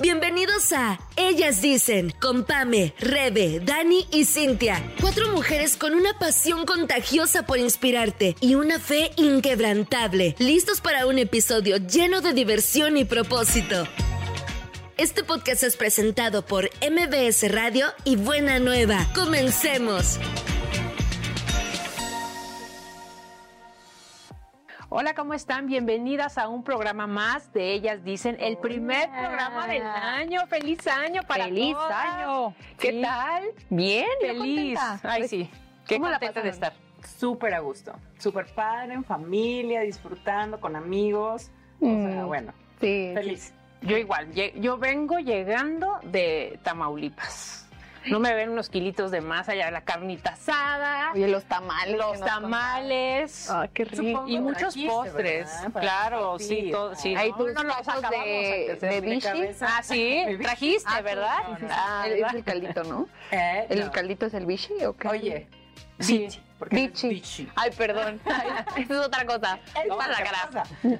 Bienvenidos a Ellas Dicen, con Pame, Rebe, Dani y Cintia. Cuatro mujeres con una pasión contagiosa por inspirarte y una fe inquebrantable, listos para un episodio lleno de diversión y propósito. Este podcast es presentado por MBS Radio y Buena Nueva. Comencemos. Hola, ¿cómo están? Bienvenidas a un programa más de Ellas Dicen, el primer programa del año. ¡Feliz año para ¡Feliz todas! año! ¿Qué Sí. tal? Bien, Feliz. Ay, sí. Qué ¿Cómo la contenta de estar. súper a gusto, súper padre, en familia, disfrutando con amigos. O sea, Mm, bueno, Sí. feliz. Yo igual, yo vengo llegando de Tamaulipas. No me ven unos kilitos de más allá, la carnita asada, Oye, los tamales. los tamales. Ay, qué rico. Supongo Y muchos postres, claro, sí, todo, sí. Ahí no, tus no los de- de cabeza. Ah, sí, trajiste, Ah, ¿verdad? sí. Ah, El- es el caldito, ¿no? Eh, ¿El no. caldito es el bichi o qué? Oye, Sí. bichi, es Bichi. bichi. Ay, perdón. Ay, Eso es otra cosa. No, Para la. Oye,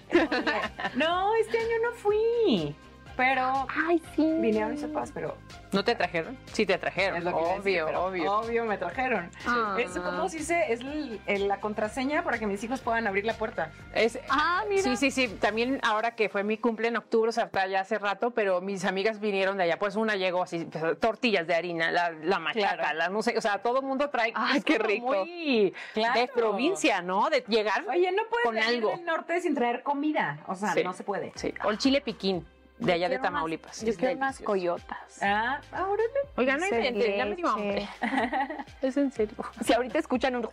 no, este año no fui, pero Ay, sí. vinieron mis papás, pero ¿No te trajeron? Sí te trajeron, es lo que obvio, obvio. obvio me trajeron. Ah. Eso, ¿cómo se dice? Es el- el- la contraseña para que mis hijos puedan abrir la puerta. Es- Ah, mira. Sí, sí, sí. También ahora que fue mi cumple en octubre, o sea, hasta ya hace rato, pero mis amigas vinieron de allá. Pues una llegó así, pues, tortillas de harina, la, la machaca, Claro. la no sé, o sea, todo el mundo trae. Ay, es qué como rico. Muy Claro. de provincia, ¿no? De llegar. Oye, no puedes Con venir algo. del norte sin traer comida. O sea, Sí. no se puede. Sí. O el chile piquín, de allá de Tamaulipas. Yo quiero unas coyotas. Ah, ahora Oigan, no inventen, ya me dio hambre. Es en serio. Si ahorita escuchan un...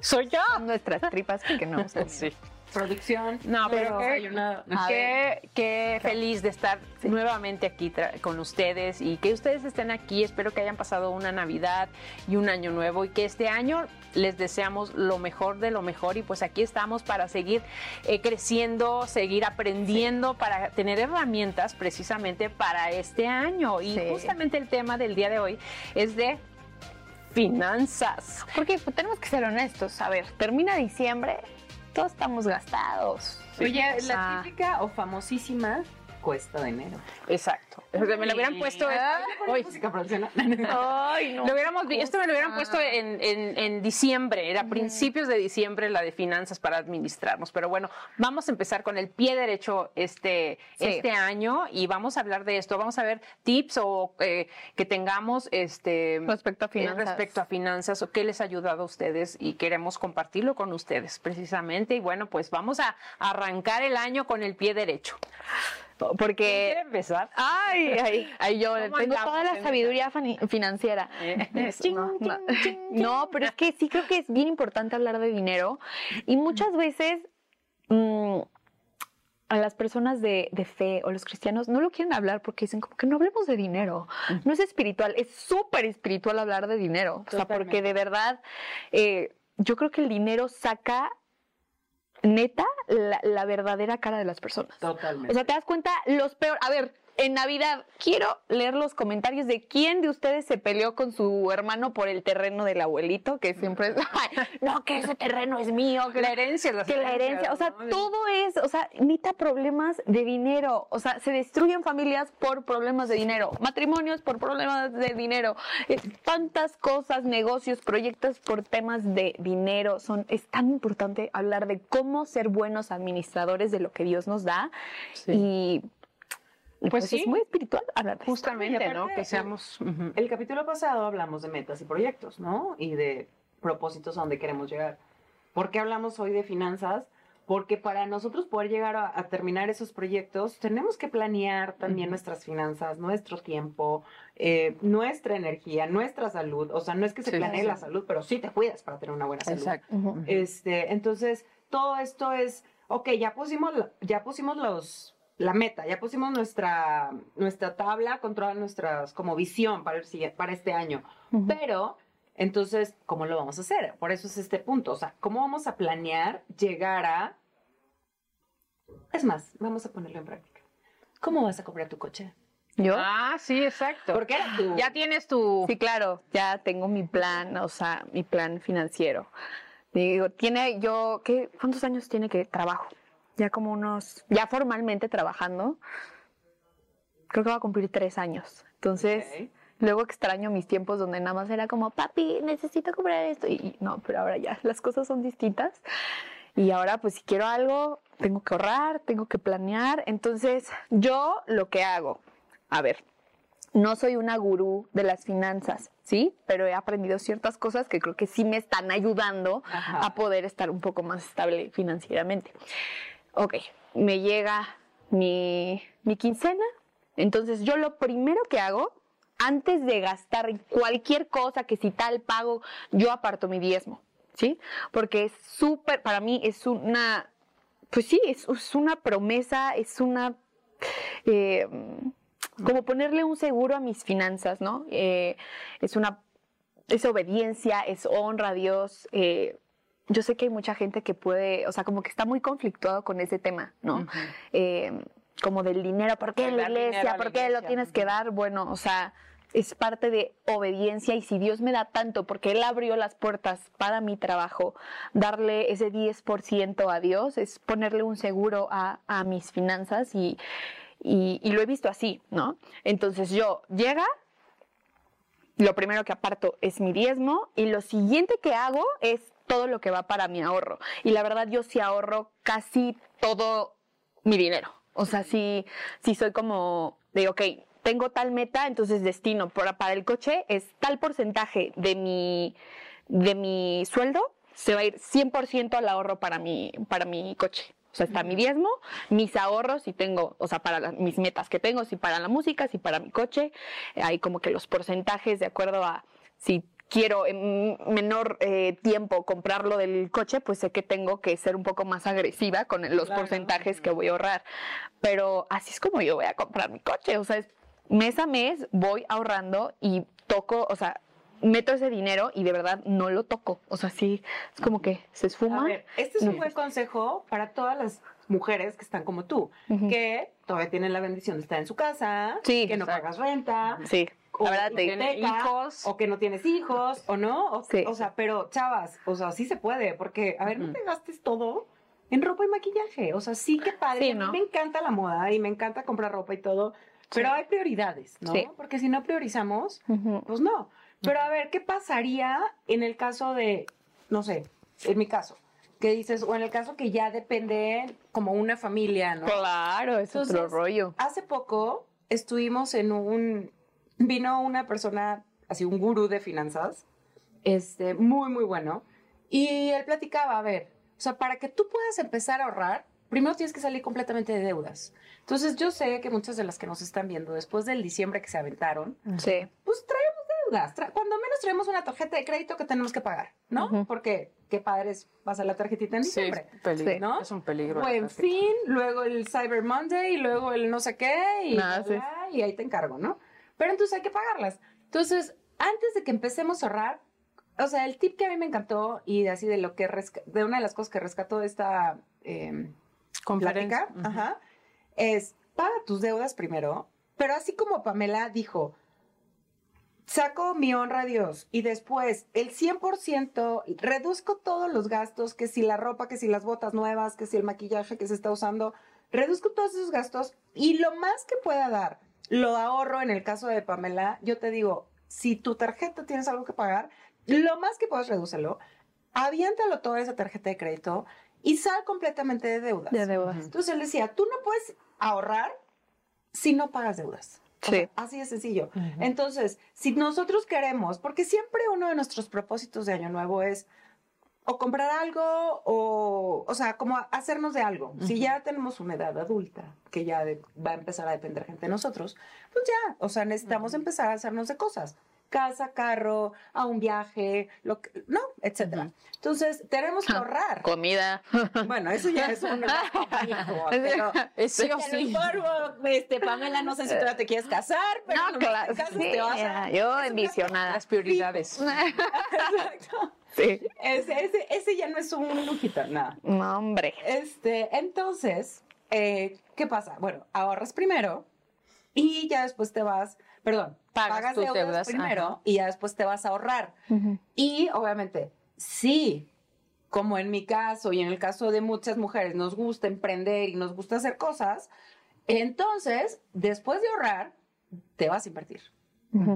Soy yo. son nuestras tripas que no. Sí. Producción. No, pero, Pero- qué- qué, qué feliz de estar nuevamente aquí con ustedes y que ustedes estén aquí. Espero que hayan pasado una Navidad y un año nuevo y que este año les deseamos lo mejor de lo mejor y pues aquí estamos para seguir eh, creciendo, seguir aprendiendo, para tener herramientas precisamente para este año. Y Sí. justamente el tema del día de hoy es de finanzas. Porque pues, tenemos que ser honestos. A ver, termina diciembre, todos estamos gastados. Oye, O sea- la típica o famosísima cuesta dinero. Exacto. O sea, me lo hubieran puesto hoy. Música. Ay, no. Lo hubiéramos, esto me lo hubieran puesto en, en- en diciembre, era principios de diciembre la de finanzas para administrarnos. Pero bueno, vamos a empezar con el pie derecho este, Sí. este año y vamos a hablar de esto. Vamos a ver tips o eh, que tengamos este Respecto a eh, finanzas. respecto a finanzas o qué les ha ayudado a ustedes y queremos compartirlo con ustedes precisamente. Y bueno, pues vamos a arrancar el año con el pie derecho. ¿Quién quiere Porque... empezar? Ay, ay, ay, yo ¿Cómo tengo andamos toda la sabiduría financiera. No, no. No, pero es que sí creo que es bien importante hablar de dinero y muchas veces mm, a las personas de, de fe o los cristianos no lo quieren hablar porque dicen como que no hablemos de dinero. No es espiritual, es súper espiritual hablar de dinero. O sea, porque de verdad eh, yo creo que el dinero saca neta la, la verdadera cara de las personas. Totalmente. O sea, te das cuenta los peor. A ver, en Navidad. Quiero leer los comentarios de quién de ustedes se peleó con su hermano por el terreno del abuelito, que siempre es, "Ay, no, que ese terreno es mío, que La herencia, las que la herencia, o sea, ¿no? todo es, o sea, neta problemas de dinero, o sea, se destruyen familias por problemas de dinero, matrimonios por problemas de dinero, eh, tantas cosas, negocios, proyectos por temas de dinero, son, es tan importante hablar de cómo ser buenos administradores de lo que Dios nos da y y Pues pues, sí. es muy espiritual hablar de. Justamente, aparte, ¿no? Que seamos... ujú. El capítulo pasado hablamos de metas y proyectos, ¿no? Y de propósitos a donde queremos llegar. ¿Por qué hablamos hoy de finanzas? Porque para nosotros poder llegar a, a terminar esos proyectos, tenemos que planear también nuestras finanzas, nuestro tiempo, eh, nuestra energía, nuestra salud. O sea, no es que se Sí. planee la salud, pero sí te cuidas para tener una buena salud. Exacto. Ujú. Este, entonces, todo esto es, ok, ya pusimos, ya pusimos los, la meta, ya pusimos nuestra, nuestra tabla con todas nuestras, como visión para, el, siguiente- para este año. Pero, entonces, ¿cómo lo vamos a hacer? Por eso es este punto. O sea, ¿cómo vamos a planear llegar a... Es más, vamos a ponerlo en práctica. ¿Cómo vas a comprar tu coche? ¿Yo? Ah, sí, exacto. Porque era tu... ya tienes tu... Sí, claro, ya tengo mi plan, o sea, mi plan financiero. Digo, tiene yo, ¿qué, ¿cuántos años tiene que trabajo? Ya como unos, ya formalmente trabajando, creo que va a cumplir tres años. Entonces, luego extraño mis tiempos donde nada más era como, papi, necesito comprar esto. Y, y no, pero ahora ya las cosas son distintas. Y ahora, pues si quiero algo, tengo que ahorrar, tengo que planear. Entonces, yo lo que hago, a ver, no soy una gurú de las finanzas, ¿sí? Pero he aprendido ciertas cosas que creo que sí me están ayudando Ajá. a poder estar un poco más estable financieramente. Ok, me llega mi, mi quincena, entonces yo lo primero que hago, antes de gastar cualquier cosa, que si tal pago, yo aparto mi diezmo, ¿sí? Porque es súper, para mí es una, pues sí, es, es una promesa, es una... eh, como ponerle un seguro a mis finanzas, ¿no? Eh, es una, es obediencia, es honra a Dios. eh, yo sé que hay mucha gente que puede, o sea, como que está muy conflictuado con ese tema, ¿no? Eh, como del dinero, ¿por qué en la iglesia? ¿Por qué lo tienes que dar? Bueno, o sea, es parte de obediencia y si Dios me da tanto, porque Él abrió las puertas para mi trabajo, darle ese 10% a Dios es ponerle un seguro a, a mis finanzas y, y, y lo he visto así, ¿no? Entonces yo llega, lo primero que aparto es mi diezmo y lo siguiente que hago es todo lo que va para mi ahorro. Y la verdad yo sí ahorro casi todo mi dinero. O sea, sí, sí soy como de, ok, tengo tal meta, entonces destino para, para el coche es tal porcentaje de mi, de mi sueldo, se va a ir 100% al ahorro para mi, para mi coche. O sea, está mi diezmo, mis ahorros y tengo, o sea, para las- mis metas que tengo, si para la música, si para mi coche, hay como que los porcentajes de acuerdo a si quiero en menor eh, tiempo comprarlo del coche, pues sé que tengo que ser un poco más agresiva con los Claro. porcentajes que voy a ahorrar. Pero así es como yo voy a comprar mi coche. O sea, es mes a mes voy ahorrando y toco, o sea, meto ese dinero y de verdad no lo toco. O sea, sí, es como que se esfuma. A ver, este es un No. buen consejo para todas las mujeres que están como tú, Ujú. que todavía tienen la bendición de estar en su casa, Sí, que no exacto. pagas renta, Sí, o la verdad te hijos. o que no tienes hijos, o no, o, Sí. o sea, pero chavas, o sea, sí se puede, porque, a ver, no te gastes todo en ropa y maquillaje, o sea, sí que padre, Sí, a mí ¿no? me encanta la moda y me encanta comprar ropa y todo, pero hay prioridades, ¿no? Porque si no priorizamos, pues no. Pero a ver, ¿qué pasaría en el caso de, no sé, en mi caso, que dices, o en el caso que ya depende como una familia, ¿no? Claro, es otro Entonces, rollo. Hace poco estuvimos en un, vino una persona, así un gurú de finanzas, este, muy, muy bueno, y él platicaba, a ver, o sea, para que tú puedas empezar a ahorrar, primero tienes que salir completamente de deudas. Entonces yo sé que muchas de las que nos están viendo después del diciembre que se aventaron, Sí. pues traemos deudas. Tra- cuando menos traemos una tarjeta de crédito que tenemos que pagar, ¿no? Porque qué padre es pasar la tarjetita en diciembre. peligro, Sí. ¿no? es un peligro. Buen fin, luego el Cyber Monday y luego el no sé qué y, Nada, bla, sí. bla, y ahí te encargo, ¿no? Pero entonces hay que pagarlas. Entonces, antes de que empecemos a ahorrar, o sea, el tip que a mí me encantó y de así de lo que de una de las cosas que rescató de esta eh, Conferencia. ajá, es paga tus deudas primero, pero así como Pamela dijo, saco mi honra a Dios y después el 100% reduzco todos los gastos, que si la ropa, que si las botas nuevas, que si el maquillaje que se está usando, reduzco todos esos gastos y lo más que pueda dar, lo ahorro en el caso de Pamela, yo te digo, si tu tarjeta tienes algo que pagar, lo más que puedas redúcelo, aviéntalo toda esa tarjeta de crédito y sal completamente de deudas. De deudas. Entonces él decía, tú no puedes ahorrar si no pagas deudas. O Sí. sea, así de sencillo. Entonces, si nosotros queremos, porque siempre uno de nuestros propósitos de Año Nuevo es o comprar algo o, o sea, como hacernos de algo. Si ya tenemos una edad adulta, que ya de- va a empezar a depender gente de nosotros, pues ya, o sea, necesitamos empezar a hacernos de cosas. Casa, carro, a un viaje, lo que, no, etcétera. Entonces, tenemos que ahorrar. Comida. Bueno, eso ya es un pánico, pero Es sí o te lo sí. informo, este, Pamela, no sé si tú ya te quieres casar, pero No, no, claro. te casas, sí, te vas a... mira, yo envisionada. Las prioridades. Exacto. Sí. Ese, ese, ese ya no es un lujito, nada. No, hombre. Este, entonces, eh, ¿qué pasa? Bueno, ahorras primero y ya después te vas, perdón, Pagas pagas, tus deudas, deudas, primero ajá. y ya después te vas a ahorrar. Y obviamente, sí, como en mi caso y en el caso de muchas mujeres, nos gusta emprender y nos gusta hacer cosas, Entonces, después de ahorrar, te vas a invertir.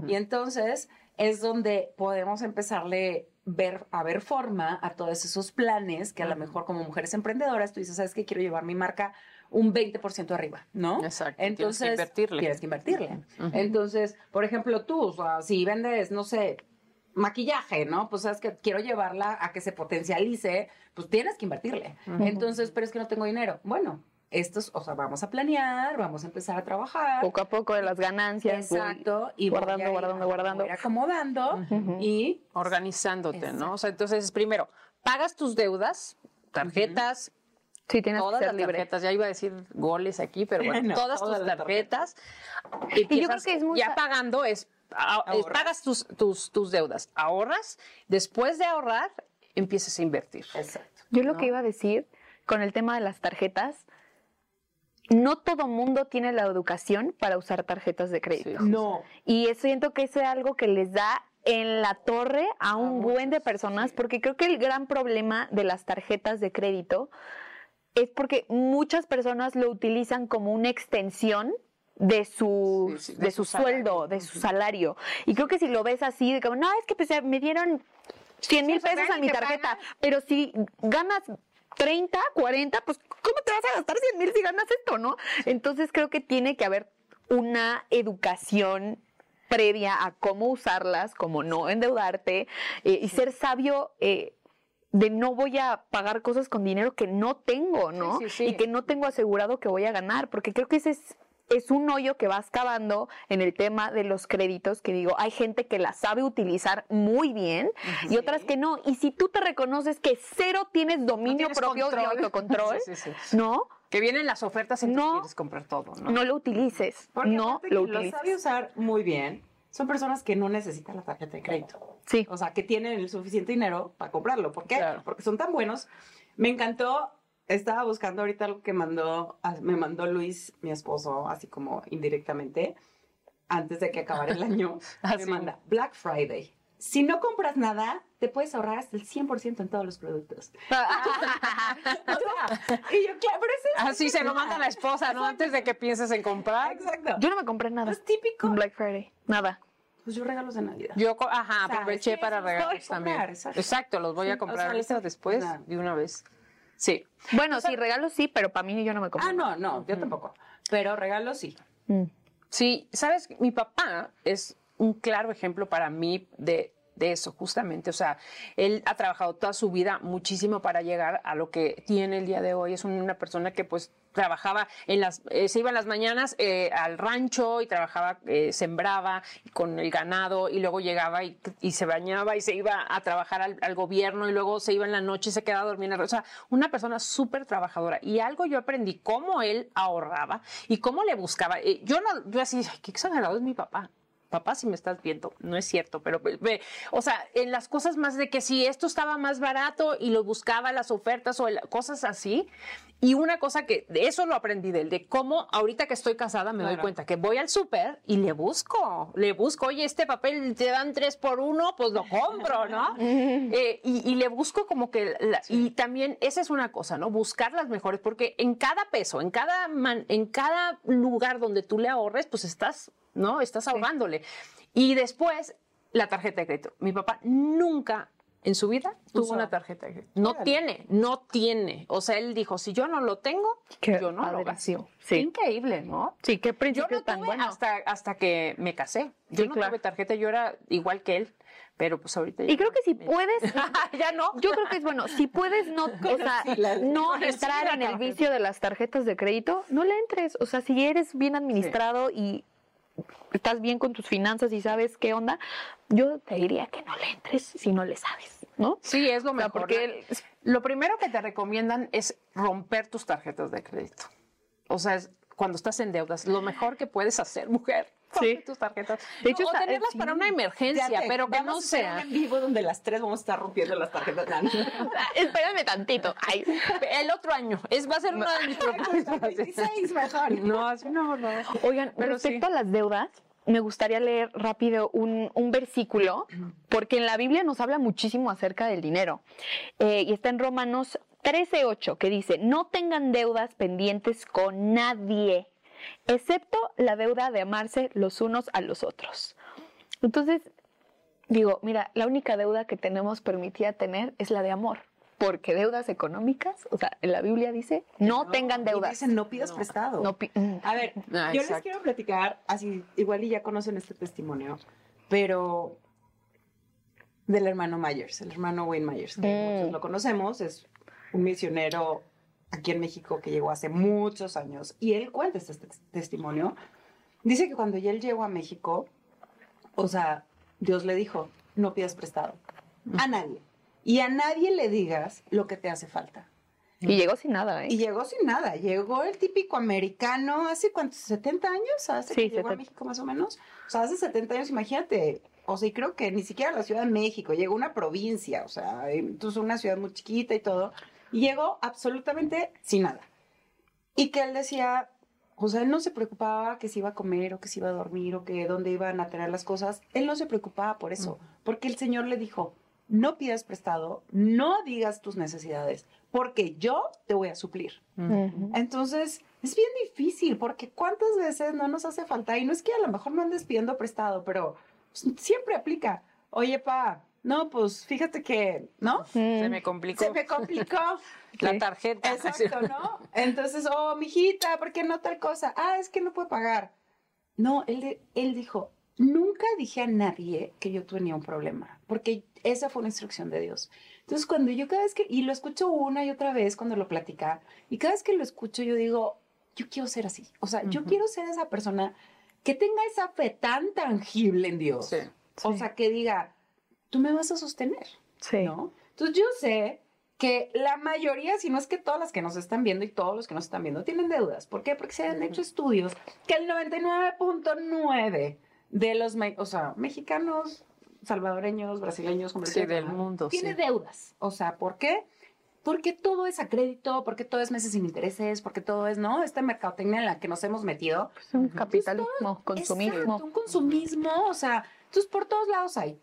Y entonces es donde podemos empezarle ver, a ver forma a todos esos planes que a lo mejor como mujeres emprendedoras tú dices, ¿sabes qué? Quiero llevar mi marca un 20% arriba, ¿no? Exacto. Entonces, tienes que invertirle. Tienes que invertirle. Entonces, por ejemplo, tú, o sea, si vendes, no sé, maquillaje, ¿no? Pues sabes que quiero llevarla a que se potencialice, pues tienes que invertirle. Entonces, pero es que no tengo dinero. Bueno, estos, o sea, vamos a planear, vamos a empezar a trabajar. Poco a poco de las ganancias. Exacto. Y guardando, ir- guardando, guardando. voy acomodando y Organizándote, Exacto. ¿no? O sea, entonces, primero, pagas tus deudas, tarjetas, Sí, tienes todas que ser las libre. tarjetas, ya iba a decir goles aquí, pero bueno, No, todas todas tus las tarjetas. Y yo creo que es muy Ya pagando es, a- es- pagas tus, tus, tus deudas, ahorras, después de ahorrar, empiezas a invertir. Exacto. Yo lo ¿no? que iba a decir con el tema de las tarjetas, no todo mundo tiene la educación para usar tarjetas de crédito. Sí. No. Y eso siento que eso es algo que les da en la torre a un buen de personas, porque creo que el gran problema de las tarjetas de crédito es porque muchas personas lo utilizan como una extensión de su, Sí, sí, de, de su, sueldo, de su salario. Y creo que si lo ves así, de como, no, es que pues, me dieron 100 mil pesos a mi tarjeta, pero si ganas 30, 40, pues ¿cómo te vas a gastar 100 mil si ganas esto, no? Entonces creo que tiene que haber una educación previa a cómo usarlas, cómo no endeudarte eh, y ser sabio eh, de no voy a pagar cosas con dinero que no tengo, ¿no? Sí, sí, sí. Y que no tengo asegurado que voy a ganar, porque creo que ese es es un hoyo que vas cavando en el tema de los créditos, que digo, hay gente que la sabe utilizar muy bien y otras que no. Y si tú te reconoces que cero tienes dominio tienes propio y control. autocontrol. ¿no? Que vienen las ofertas y No. quieres comprar todo, ¿no? No lo utilices. Porque no lo quien lo utilices. sabe usar muy bien son personas que no necesitan la tarjeta de crédito. Sí. O sea, que tienen el suficiente dinero para comprarlo. ¿Por qué? Claro. Porque son tan buenos. Me encantó. Estaba buscando ahorita algo que mandó, ah, me mandó Luis, mi esposo, así como indirectamente, antes de que acabara el año. Ah, me manda Black Friday. Si no compras nada, te puedes ahorrar hasta el 100% en todos los productos. Y yo, claro, pero eso es Así se lo manda la esposa, ¿no? Antes de que pienses en comprar. Exacto. Yo no me compré nada. es típico. Black Friday. Nada. Pues yo regalos de Navidad. Yo, ajá, O aproveché sí, para regalos comprar, también. exacto. Exacto, los voy a o comprar sea, eso- después nada. de una vez. Sí. Bueno, sí, regalos sí, pero para mí yo no me compré. Ah, no, no, yo tampoco. Pero regalos sí. Mm. Sí, sabes, mi papá es un claro ejemplo para mí de, de eso, justamente. O sea, él ha trabajado toda su vida muchísimo para llegar a lo que tiene el día de hoy. Es una persona que pues trabajaba en las, eh, se iba en las mañanas eh, al rancho y trabajaba, eh, sembraba con el ganado y luego llegaba y, se bañaba y se iba a trabajar al, gobierno y luego se iba en la noche y se quedaba a O sea, una persona súper trabajadora. Y algo yo aprendí, cómo él ahorraba y cómo le buscaba. Eh, yo no, yo así, "Ay, qué exagerado es mi papá. Papá, si me estás viendo, no es cierto, pero ve- o sea, en las cosas más de que si esto estaba más barato y lo buscaba las ofertas o el- cosas así. Y una cosa que de eso lo aprendí de él, de cómo ahorita que estoy casada me doy cuenta que voy al súper y le busco, le busco, oye, este papel te dan tres por uno, pues lo compro, ¿no? Eh, y, y le busco como que, la- y también esa es una cosa, ¿no? Buscar las mejores, porque en cada peso, en cada, man- en cada lugar donde tú le ahorres, pues estás, ¿no? Estás ahorrándole. Y después, la tarjeta de crédito. Mi papá nunca en su vida tuvo una tarjeta de crédito. No tiene, no tiene. O sea, él dijo, si yo no lo tengo, Qué yo no lo padre. gasto. Sí. Increíble, ¿no? Sí, qué Yo principio no tan tuve bueno. hasta, hasta que me casé. Yo Sí, no claro. tuve tarjeta, yo era igual que él, pero pues ahorita... Y creo que si me- puedes, ya no. yo creo que es bueno, si puedes no, o sea, no entrar en el vicio de las tarjetas de crédito, no le entres. O sea, si eres bien administrado y estás bien con tus finanzas y sabes qué onda, yo te diría que no le entres si no le sabes, ¿no? Sí, es lo O sea, mejor. porque Lo primero que te recomiendan es romper tus tarjetas de crédito. O sea, es cuando estás en deudas, lo mejor que puedes hacer, mujer, Sí. tus tarjetas. De hecho, No, o está- tenerlas sí. para una emergencia, Fíjate, pero que vamos no sea. en vivo donde las tres vamos a estar rompiendo las tarjetas. No, no. Espérame tantito. Ay. El otro año, es, va a ser uno de mis propósitos. 26 mejor. No, así no, no. Oigan, Pero respecto sí. a las deudas, me gustaría leer rápido un, un versículo, porque en la Biblia nos habla muchísimo acerca del dinero. Eh, y está en Romanos 13:8, que dice: No tengan deudas pendientes con nadie, excepto la deuda de amarse los unos a los otros. Entonces, digo, mira, la única deuda que tenemos permitida tener es la de amor. Porque deudas económicas, o sea, en la Biblia dice, no, tengan y deudas. Dicen, no pidas prestado. No pi- mm. A ver, Ah, yo les quiero platicar, así, igual y ya conocen este testimonio, pero del hermano Myers, el hermano Wayne Myers, que Mm. muchos lo conocemos, es un misionero aquí en México que llegó hace muchos años, y él cuenta este tes- testimonio. Dice que cuando él llegó a México, o sea, Dios le dijo, no pidas prestado a nadie, y a nadie le digas lo que te hace falta. Y llegó sin nada, ¿eh? Y llegó sin nada, llegó el típico americano, hace cuántos, 70 años, hace Sí, que llegó a 70. México más o menos. O sea, hace 70 años, imagínate. O sea, y creo que ni siquiera la Ciudad de México, llegó una provincia, o sea, entonces una ciudad muy chiquita y todo. Llegó absolutamente sin nada. Y que él decía, o sea, él no se preocupaba que si iba a comer o que si iba a dormir o que dónde iban a tener las cosas. Él no se preocupaba por eso, porque el Señor le dijo, no pidas prestado, no digas tus necesidades, porque yo te voy a suplir. Entonces, es bien difícil, porque cuántas veces no nos hace falta, y no es que a lo mejor no andes pidiendo prestado, pero pues, siempre aplica. Oye, pa, no, pues fíjate que, ¿no? Se Mm. me complicó Se me complicó. la tarjeta. Exacto, ¿no? Entonces, oh, mijita, ¿por qué no tal cosa? Ah, es que no puedo pagar. No, él, de- él dijo, nunca dije a nadie que yo tenía un problema, porque esa fue una instrucción de Dios. Entonces, cuando yo cada vez que, y lo escucho una y otra vez cuando lo platica, y cada vez que lo escucho, yo digo, yo quiero ser así. O sea, yo Ujú. quiero ser esa persona que tenga esa fe tan tangible en Dios. Sí. O Sí. sea, que diga, tú me vas a sostener. Sí. ¿no? Entonces yo sé que la mayoría, si no es que todas las que nos están viendo y todos los que nos están viendo tienen deudas. ¿Por qué? Porque se han hecho estudios que el 99.9 de los, o sea, mexicanos, salvadoreños, brasileños, Sí, del mundo, tiene sí. deudas. O sea, ¿por qué? Porque todo es a crédito, porque todo es meses sin intereses, porque todo es, ¿no? Esta mercadotecnia en la que nos hemos metido. Es un capitalismo, consumismo. Exacto, un consumismo, o sea, entonces por todos lados hay.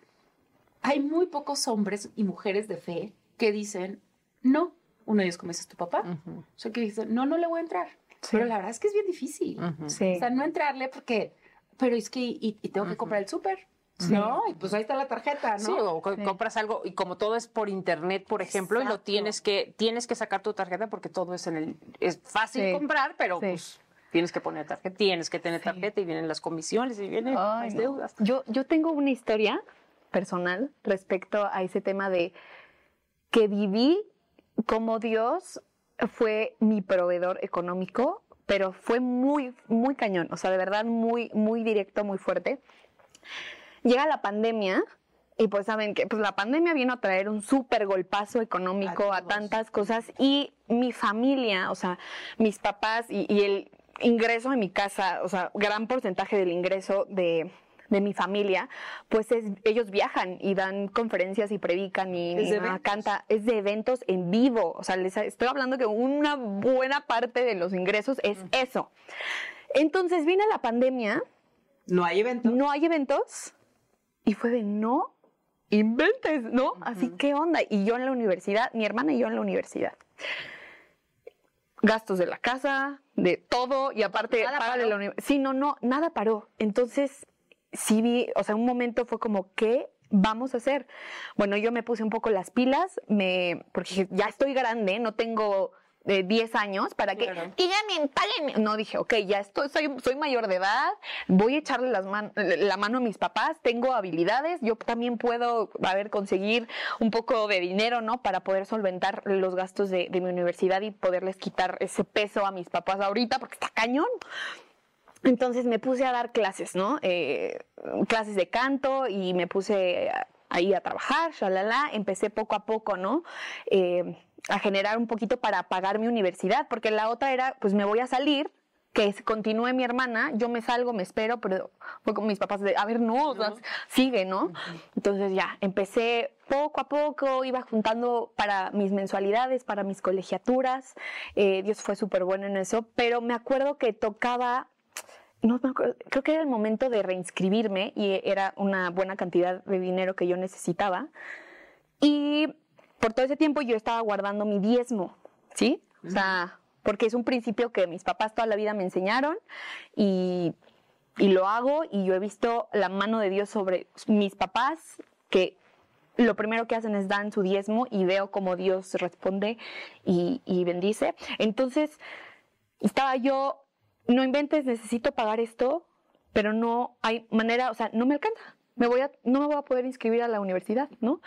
Hay muy pocos hombres y mujeres de fe que dicen, no, uno de ellos como dices tu papá, Ujú, o sea, que dicen, no, no le voy a entrar. Pero la verdad es que es bien difícil. ujú. Sí. O sea, no entrarle porque, pero es que, y, y tengo que comprar el súper, Sí. ¿no? Y pues ahí está la tarjeta, ¿no? Sí, o co- Sí. compras algo y como todo es por internet, por ejemplo, y lo Exacto. tienes que tienes que sacar tu tarjeta porque todo es en el es fácil Sí. comprar, pero Sí. pues tienes que poner tarjeta, tienes que tener Sí. tarjeta y vienen las comisiones y vienen Ay, las no. deudas. Yo, yo tengo una historia personal respecto a ese tema de que viví como Dios fue mi proveedor económico, pero fue muy, muy cañón, o sea, de verdad muy, muy directo, muy fuerte. Llega la pandemia y pues saben que pues la pandemia vino a traer un súper golpazo económico A tantas cosas y mi familia, o sea, mis papás y, y el ingreso de mi casa, o sea, gran porcentaje del ingreso de, de mi familia, pues es, ellos viajan y dan conferencias y predican y Es mi mamá eventos. canta, es de eventos en vivo, o sea, les estoy hablando que una buena parte de los ingresos es eso. Entonces viene la pandemia, No hay evento. no hay eventos y fue de no inventes, ¿no? Así que onda. Y yo en la universidad, mi hermana y yo en la universidad. Gastos de la casa, de todo y aparte Nada paró. la universidad. Sí, no, no, nada paró. Entonces, sí vi, o sea, un momento fue como, ¿qué vamos a hacer? Bueno, yo me puse un poco las pilas, me, porque ya estoy grande, no tengo eh, 10 años para que, Claro. No, dije, ok, ya estoy, soy, soy mayor de edad, voy a echarle las man- la mano a mis papás, tengo habilidades, yo también puedo, a ver, conseguir un poco de dinero, ¿no? Para poder solventar los gastos de, de mi universidad y poderles quitar ese peso a mis papás ahorita, porque está cañón. Entonces me puse a dar clases, ¿no? Eh, clases de canto y me puse ahí a trabajar, shalala. Empecé poco a poco, ¿no? Eh, a generar un poquito para pagar mi universidad, porque la otra era, pues me voy a salir, que continúe mi hermana, yo me salgo, me espero, pero fue con mis papás de, a ver, no, o sea, No. sigue, ¿no? Entonces ya, empecé poco a poco, iba juntando para mis mensualidades, para mis colegiaturas, eh, Dios fue súper bueno en eso, pero me acuerdo que tocaba no me acuerdo, creo que era el momento de reinscribirme y era una buena cantidad de dinero que yo necesitaba. Y por todo ese tiempo yo estaba guardando mi diezmo, ¿sí? O sea, porque es un principio que mis papás toda la vida me enseñaron y, y lo hago y yo he visto la mano de Dios sobre mis papás que lo primero que hacen es dan su diezmo y veo cómo Dios responde y, y bendice. Entonces, estaba yo, no inventes, necesito pagar esto, pero no hay manera, o sea, no me alcanza. Me voy a, no me voy a poder inscribir a la universidad, ¿no?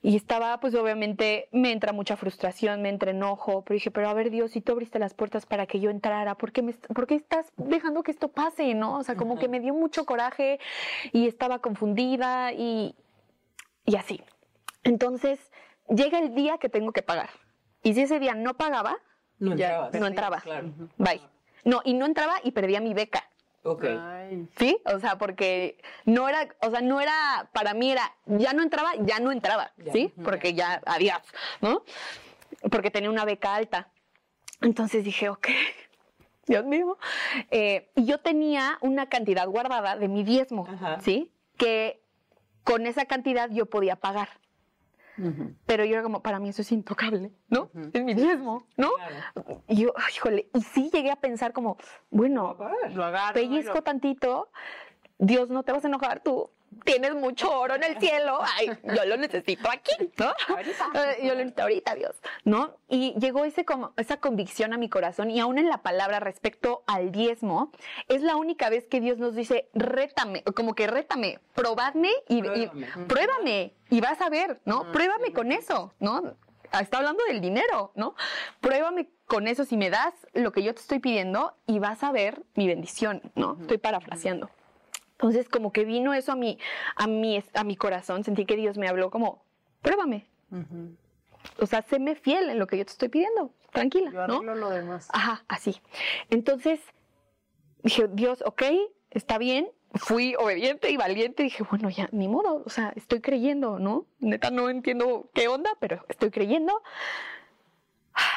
Y estaba, pues obviamente me entra mucha frustración, me entra enojo, pero dije, pero a ver Dios, si tú abriste las puertas para que yo entrara, ¿por qué, me, ¿por qué estás dejando que esto pase, no? O sea, como que me dio mucho coraje y estaba confundida y, y así. Entonces, llega el día que tengo que pagar. Y si ese día no pagaba, No ya, entrabas. no entraba. Claro. Bye. No, y no entraba y perdía mi beca. Ok. Ay, ¿Sí? O sea, porque no era, o sea, no era, para mí era, ya no entraba, ya no entraba, Ya. ¿sí? Porque ya, adiós, ¿no? Porque tenía una beca alta. Entonces dije, ok, Dios mío. Eh, y yo tenía una cantidad guardada de mi diezmo, Ajá. ¿sí? Que con esa cantidad yo podía pagar. Pero yo era como, para mí eso es intocable, ¿no? Es mi diezmo, ¿no? Claro. Y yo, ay, híjole, y sí llegué a pensar como, bueno, Lo agarro. pellizco lo- tantito, Dios no te vas a enojar, tú tienes mucho oro en el cielo, ay, yo lo necesito aquí, ¿no? Eh, Yo lo necesito ahorita, Dios, ¿no? Y llegó ese como, esa convicción a mi corazón y aún en la palabra respecto al diezmo, es la única vez que Dios nos dice, rétame, como que rétame, probadme y y- Pruébame. pruébame y vas a ver, ¿no? Pruébame con eso, ¿no? Ah, Está hablando del dinero, ¿no? Pruébame con eso si me das lo que yo te estoy pidiendo y vas a ver mi bendición, ¿no? Estoy parafraseando. Entonces, como que vino eso a mi, a mi, a mi corazón, sentí que Dios me habló como, pruébame. O sea, séme fiel en lo que yo te estoy pidiendo. Tranquila, Yo ¿no? lo demás. Ajá, así. Entonces, dije, Dios, ok, está bien. Fui obediente y valiente. Dije, bueno, ya, ni modo. O sea, estoy creyendo, ¿no? Neta, no entiendo qué onda, pero estoy creyendo.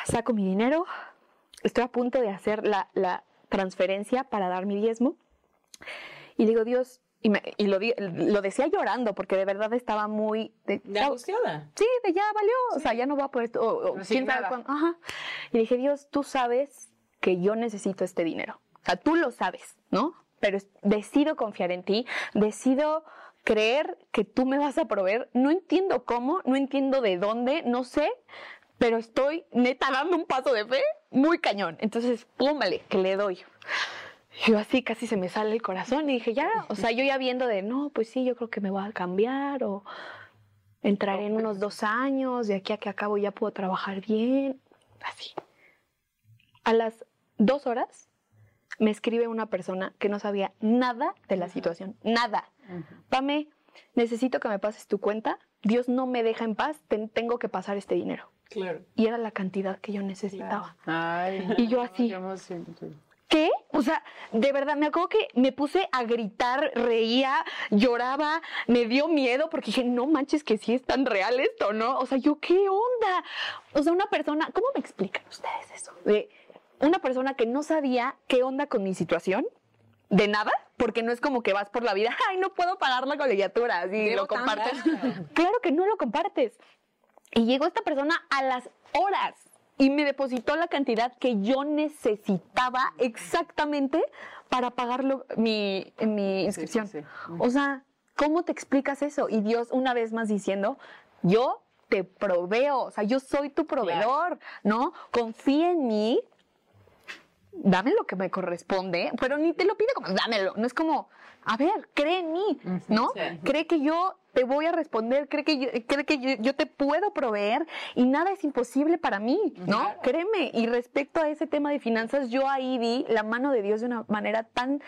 Saco mi dinero. Estoy a punto de hacer la, la transferencia para dar mi diezmo. Y digo, Dios, y, me- y lo, di- lo decía llorando porque de verdad estaba muy... de- De angustiada. Sí, de ya valió, o sea, ya no va a poder, o, o quién sabe cuándo. Ajá. Y dije, Dios, tú sabes que yo necesito este dinero. O sea, tú lo sabes, ¿no? Pero decido confiar en ti, decido creer que tú me vas a proveer. No entiendo cómo, no entiendo de dónde, no sé, pero estoy neta dando un paso de fe muy cañón. Entonces, púmale, que le doy. Yo así casi se me sale el corazón y dije, ya, o sea, yo ya viendo de, no, pues sí, yo creo que me voy a cambiar o entraré en unos dos años, de aquí a que acabo ya puedo trabajar bien, así. A las dos horas me escribe una persona que no sabía nada de la situación, nada. Pame, necesito que me pases tu cuenta, Dios no me deja en paz, ten- tengo que pasar este dinero. Claro. Y era la cantidad que yo necesitaba. Ay. Y yo así. ¿Qué? O sea, de verdad, me acuerdo que me puse a gritar, reía, lloraba, me dio miedo porque dije, no manches que sí es tan real esto, ¿no? O sea, yo, ¿qué onda? O sea, una persona, ¿cómo me explican ustedes eso? De una persona que no sabía qué onda con mi situación, de nada, porque no es como que vas por la vida, ay, no puedo pagar la colegiatura, así lo compartes. claro que no lo compartes. Y llegó esta persona a las horas y me depositó la cantidad que yo necesitaba exactamente para pagar lo- mi, mi inscripción. sí, sí. O sea, ¿cómo te explicas eso? Y Dios una vez más diciendo, yo te proveo, o sea, yo soy tu proveedor, ¿no? Confía en mí, dame lo que me corresponde, pero ni te lo pide como, dámelo, no es como, a ver, cree en mí, ¿no? Cree que yo te voy a responder, cree que yo, cree que yo, yo te puedo proveer y nada es imposible para mí, ¿no? Créeme. Y respecto a ese tema de finanzas, yo ahí vi la mano de Dios de una manera tan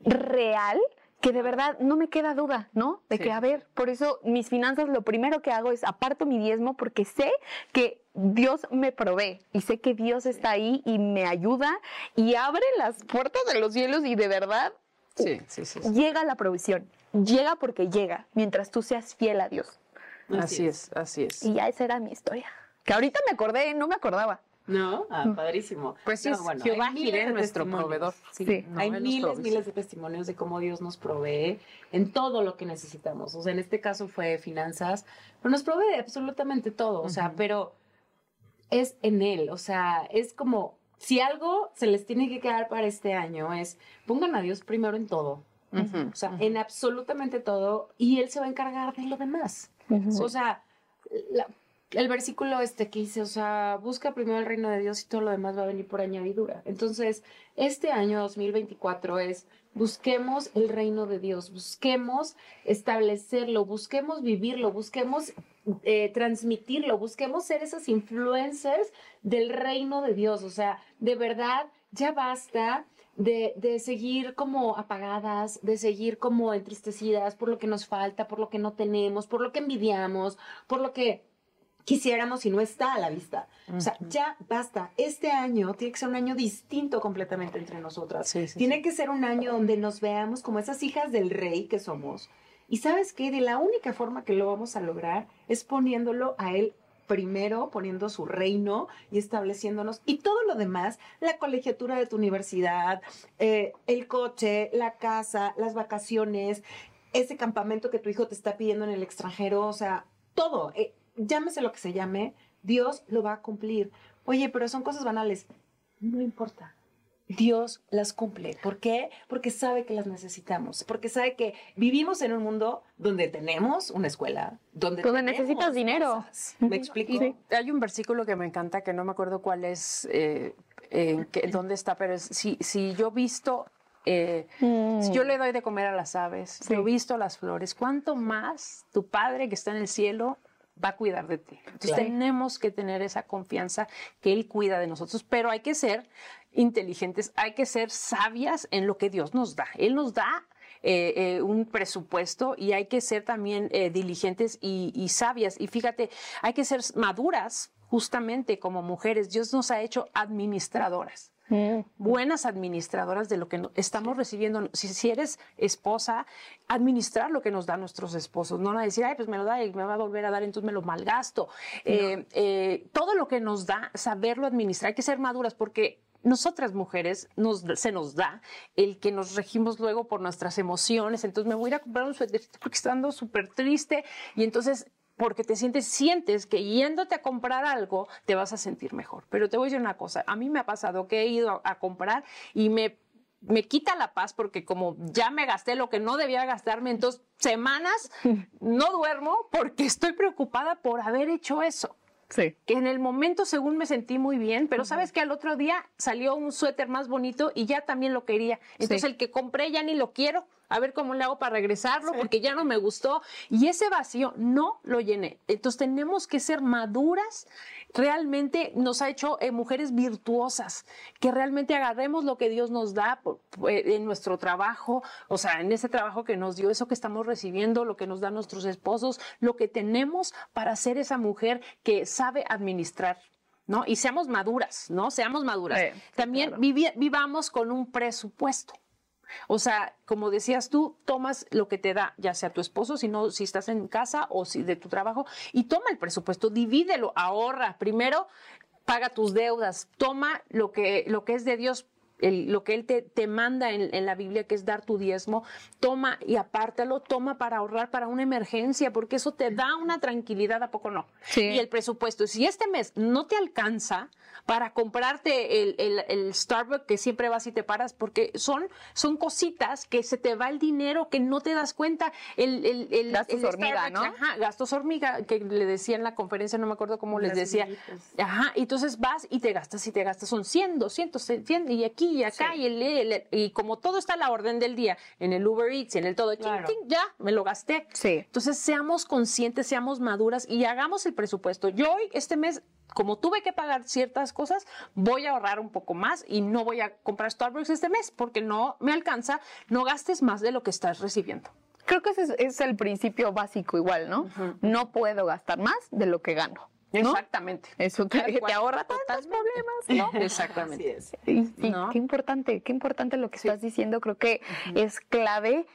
real que de verdad no me queda duda, ¿no? De Sí. que, a ver, por eso mis finanzas lo primero que hago es aparto mi diezmo porque sé que Dios me provee y sé que Dios está ahí y me ayuda y abre las puertas de los cielos y de verdad Sí, sí, sí. sí. llega la provisión. Llega porque llega, mientras tú seas fiel a Dios. Así es, así es. Y ya esa era mi historia. Que ahorita me acordé, no me acordaba. ¿No? Ah, padrísimo. Pues sí, No, es bueno, Jehová Jireh, de nuestro proveedor. Sí. No, Hay miles, miles de testimonios de cómo Dios nos provee en todo lo que necesitamos. O sea, en este caso fue finanzas, pero nos provee absolutamente todo. O sea, pero es en Él. O sea, es como si algo se les tiene que quedar para este año es pongan a Dios primero en todo. O sea, en absolutamente todo y Él se va a encargar de lo demás. O sea, la- el versículo este que dice, o sea, busca primero el reino de Dios y todo lo demás va a venir por añadidura. Entonces, este año 2024 es busquemos el reino de Dios, busquemos establecerlo, busquemos vivirlo, busquemos eh, transmitirlo, busquemos ser esas influencers del reino de Dios. O sea, de verdad, ya basta de, de seguir como apagadas, de seguir como entristecidas por lo que nos falta, por lo que no tenemos, por lo que envidiamos, por lo que quisiéramos y no está a la vista. O sea, ya basta. Este año tiene que ser un año distinto completamente entre nosotras. Sí, sí, tiene que ser un año donde nos veamos como esas hijas del rey que somos. Y sabes qué, de la única forma que lo vamos a lograr es poniéndolo a él primero, poniendo su reino y estableciéndonos. Y todo lo demás, la colegiatura de tu universidad, eh, el coche, la casa, las vacaciones, ese campamento que tu hijo te está pidiendo en el extranjero, o sea, todo, eh, llámese lo que se llame, Dios lo va a cumplir. Oye, pero son cosas banales. No importa. Dios las cumple. ¿Por qué? Porque sabe que las necesitamos. Porque sabe que vivimos en un mundo donde tenemos una escuela, donde, Donde necesitas dinero. cosas. ¿Me explico? Hay un versículo que me encanta, que no me acuerdo cuál es, eh, dónde está, pero es, si, si yo visto, eh, si yo le doy de comer a las aves, yo visto las flores, ¿cuánto más tu Padre que está en el cielo va a cuidar de ti? Entonces Claro. tenemos que tener esa confianza que Él cuida de nosotros, pero hay que ser inteligentes, hay que ser sabias en lo que Dios nos da. Él nos da eh, eh, un presupuesto y hay que ser también eh, diligentes y, y sabias. Y fíjate, hay que ser maduras justamente como mujeres. Dios nos ha hecho administradoras. Buenas administradoras de lo que estamos recibiendo. Si, si eres esposa, administrar lo que nos dan nuestros esposos. No a decir, ay, pues me lo da y me va a volver a dar, entonces me lo malgasto. Eh, eh, todo lo que nos da, saberlo administrar. Hay que ser maduras porque nosotras mujeres nos, se nos da el que nos regimos luego por nuestras emociones. Entonces me voy a ir a comprar un suétercito porque estoy andando súper triste y entonces porque te sientes, sientes que yéndote a comprar algo te vas a sentir mejor. Pero te voy a decir una cosa, a mí me ha pasado que he ido a, a comprar y me, me quita la paz porque como ya me gasté lo que no debía gastarme, entonces semanas no duermo porque estoy preocupada por haber hecho eso Sí. que en el momento según me sentí muy bien, pero sabes que al otro día salió un suéter más bonito y ya también lo quería. Entonces Sí. el que compré ya ni lo quiero, a ver cómo le hago para regresarlo porque ya no me gustó y ese vacío no lo llené. Entonces tenemos que ser maduras, realmente nos ha hecho eh, mujeres virtuosas, que realmente agarremos lo que Dios nos da por- por- en nuestro trabajo, o sea, en ese trabajo que nos dio, eso que estamos recibiendo, lo que nos dan nuestros esposos, lo que tenemos para ser esa mujer que sabe administrar. ¿No? Y seamos maduras, ¿no? Seamos maduras. También claro. vivi- vivamos con un presupuesto. O sea, como decías tú, tomas lo que te da, ya sea tu esposo, si no, si estás en casa o si de tu trabajo, y toma el presupuesto, divídelo, ahorra. Primero, paga tus deudas, toma lo que, lo que es de Dios. El- lo que Él te, te manda en, en la Biblia, que es dar tu diezmo, toma y apártalo, toma para ahorrar para una emergencia, porque eso te da una tranquilidad, ¿a poco no? Sí. Y el presupuesto, si este mes no te alcanza para comprarte el, el- el Starbucks que siempre vas y te paras, porque son, son cositas que se te va el dinero que no te das cuenta. El, el, el- Gastos el hormiga, ¿no? Ajá, gastos hormiga, que le decía en la conferencia, no me acuerdo cómo les Las decía. hormiguitas. Ajá, y entonces vas y te gastas y te gastas, son 100, 200, 100, y aquí y acá, y, el, el- y como todo está a la orden del día, en el Uber Eats, en el todo, Claro. chin, ya, me lo gasté. Sí. Entonces, seamos conscientes, seamos maduras y hagamos el presupuesto. Yo hoy, este mes, como tuve que pagar ciertas cosas, voy a ahorrar un poco más y no voy a comprar Starbucks este mes porque no me alcanza. No gastes más de lo que estás recibiendo. Creo que ese es, es el principio básico igual, ¿no? No puedo gastar más de lo que gano. ¿No? Exactamente. Eso te, Tal te cual. ahorra tantos problemas, ¿no? Exactamente. Así es. Y sí, ¿No? qué importante, qué importante lo que estás diciendo. Creo que es clave.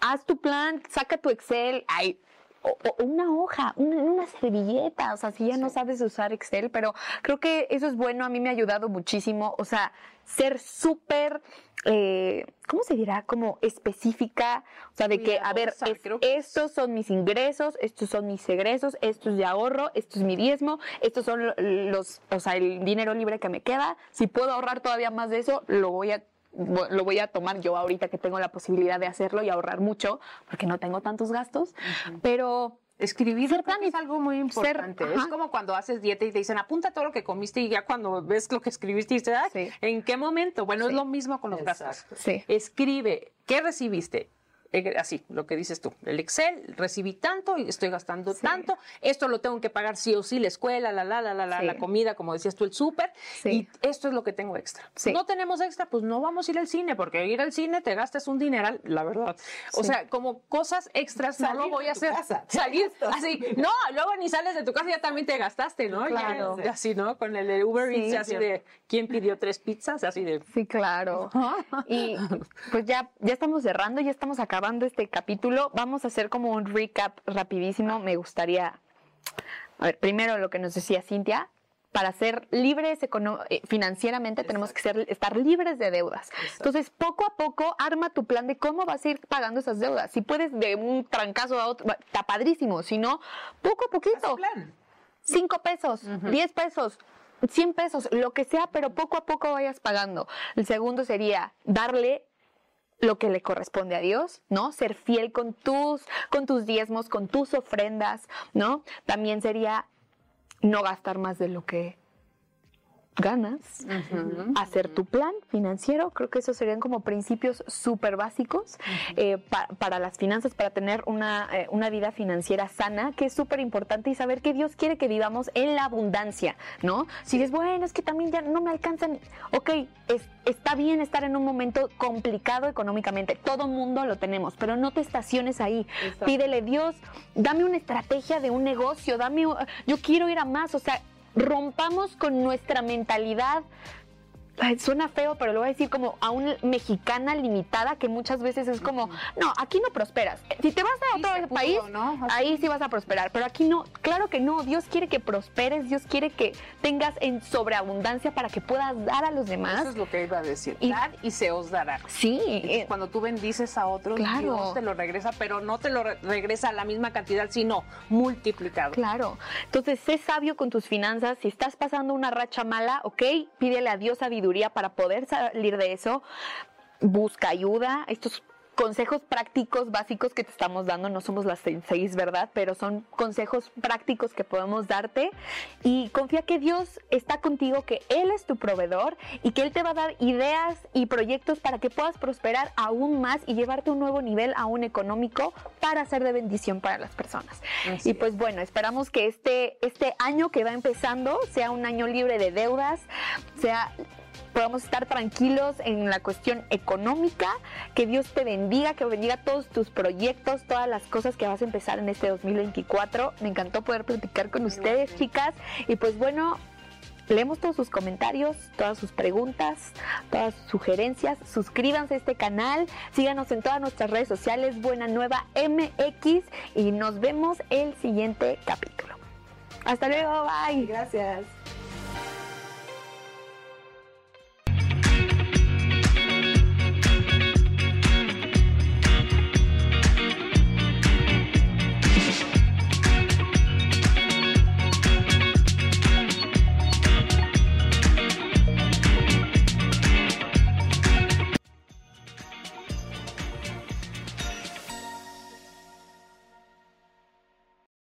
Haz tu plan, saca tu Excel. Ay, o, o una hoja, una, una servilleta, o sea, si ya no sabes usar Excel, pero creo que eso es bueno, a mí me ha ayudado muchísimo, o sea, ser súper, eh, ¿cómo se dirá? Como específica, o sea, de que, a ver, es- que estos son mis ingresos, estos son mis egresos, esto es de ahorro, esto es mi diezmo, estos son lo- los, o sea, el dinero libre que me queda, si puedo ahorrar todavía más de eso, lo voy a lo voy a tomar yo ahorita que tengo la posibilidad de hacerlo y ahorrar mucho porque no tengo tantos gastos, pero Escribir Ser que es algo muy importante. es como cuando haces dieta y te dicen apunta todo lo que comiste y ya cuando ves lo que escribiste dices, "Ay, Sí. ¿en qué momento? Bueno, Sí. es lo mismo con los gastos. Exacto. sí. Escribe, ¿qué recibiste? Eh, Así, lo que dices tú. El Excel, recibí tanto y estoy gastando Sí. tanto. Esto lo tengo que pagar sí o sí, la escuela, la, la, la, la, la, Sí. la comida, como decías tú, el súper. Sí. Y esto es lo que tengo extra. Sí. No tenemos extra, pues no vamos a ir al cine, porque ir al cine te gastas un dineral, la verdad. O sea, como cosas extras no lo voy a hacer. casa. Salir así. No, luego ni sales de tu casa, ya también te gastaste, ¿no? Ya- Claro. ya así, ¿no? Con el de Uber Eats, así sí. de, ¿quién pidió tres pizzas? Así de, Sí, claro. Y pues ya, ya estamos cerrando, ya estamos acabando este capítulo. Vamos a hacer como un recap rapidísimo. Me gustaría, a ver, primero lo que nos decía Cintia. Para ser libres eh, financieramente tenemos que ser, estar libres de deudas. Entonces, poco a poco, arma tu plan de cómo vas a ir pagando esas deudas. Si puedes de un trancazo a otro, está padrísimo. Si no, poco a poquito. plan. 5 pesos, 10 pesos, 100 pesos, lo que sea, pero poco a poco vayas pagando. El segundo sería darle lo que le corresponde a Dios, ¿no? Ser fiel con tus, con tus diezmos, con tus ofrendas, ¿no? También sería no gastar más de lo que ganas, hacer tu plan financiero, creo que esos serían como principios súper básicos eh, pa- para las finanzas, para tener una, eh, una vida financiera sana, que es súper importante y saber que Dios quiere que vivamos en la abundancia, ¿no? Si dices, bueno, es que también ya no me alcanzan, ok, es- está bien estar en un momento complicado económicamente, todo mundo lo tenemos, pero no te estaciones ahí, Exacto. pídele Dios, dame una estrategia de un negocio, dame, yo quiero ir a más, o sea, rompamos con nuestra mentalidad. Ay, Suena feo, pero lo voy a decir como a una mexicana limitada que muchas veces es como, no, aquí no prosperas. Si te vas a Sí otro pudo, país, ahí sí vas a prosperar, pero aquí no. Claro que no. Dios quiere que prosperes, Dios quiere que tengas en sobreabundancia para que puedas dar a los demás. Eso es lo que iba a decir. Y- Dar y se os dará. Sí, Entonces, eh, cuando tú bendices a otros, Claro. Dios te lo regresa, pero no te lo re- regresa a la misma cantidad, sino multiplicado. Claro. Entonces, sé sabio con tus finanzas. Si estás pasando una racha mala, ok, pídele a Dios sabiduría para poder salir de eso. Busca ayuda. Estos consejos prácticos básicos que te estamos dando, no somos las seis, ¿verdad? Pero son consejos prácticos que podemos darte. Y confía que Dios está contigo, que Él es tu proveedor y que Él te va a dar ideas y proyectos para que puedas prosperar aún más y llevarte a un nuevo nivel aún económico para ser de bendición para las personas. Así y pues bueno, esperamos que este, este año que va empezando sea un año libre de deudas, sea podamos estar tranquilos en la cuestión económica, que Dios te bendiga, que bendiga todos tus proyectos, todas las cosas que vas a empezar en este 2024. Me encantó poder platicar con ustedes, chicas. Y pues bueno, leemos todos sus comentarios, todas sus preguntas, todas sus sugerencias. Suscríbanse a este canal, síganos en todas nuestras redes sociales, Buena Nueva MX, y nos vemos el siguiente capítulo. Hasta luego, bye. Gracias.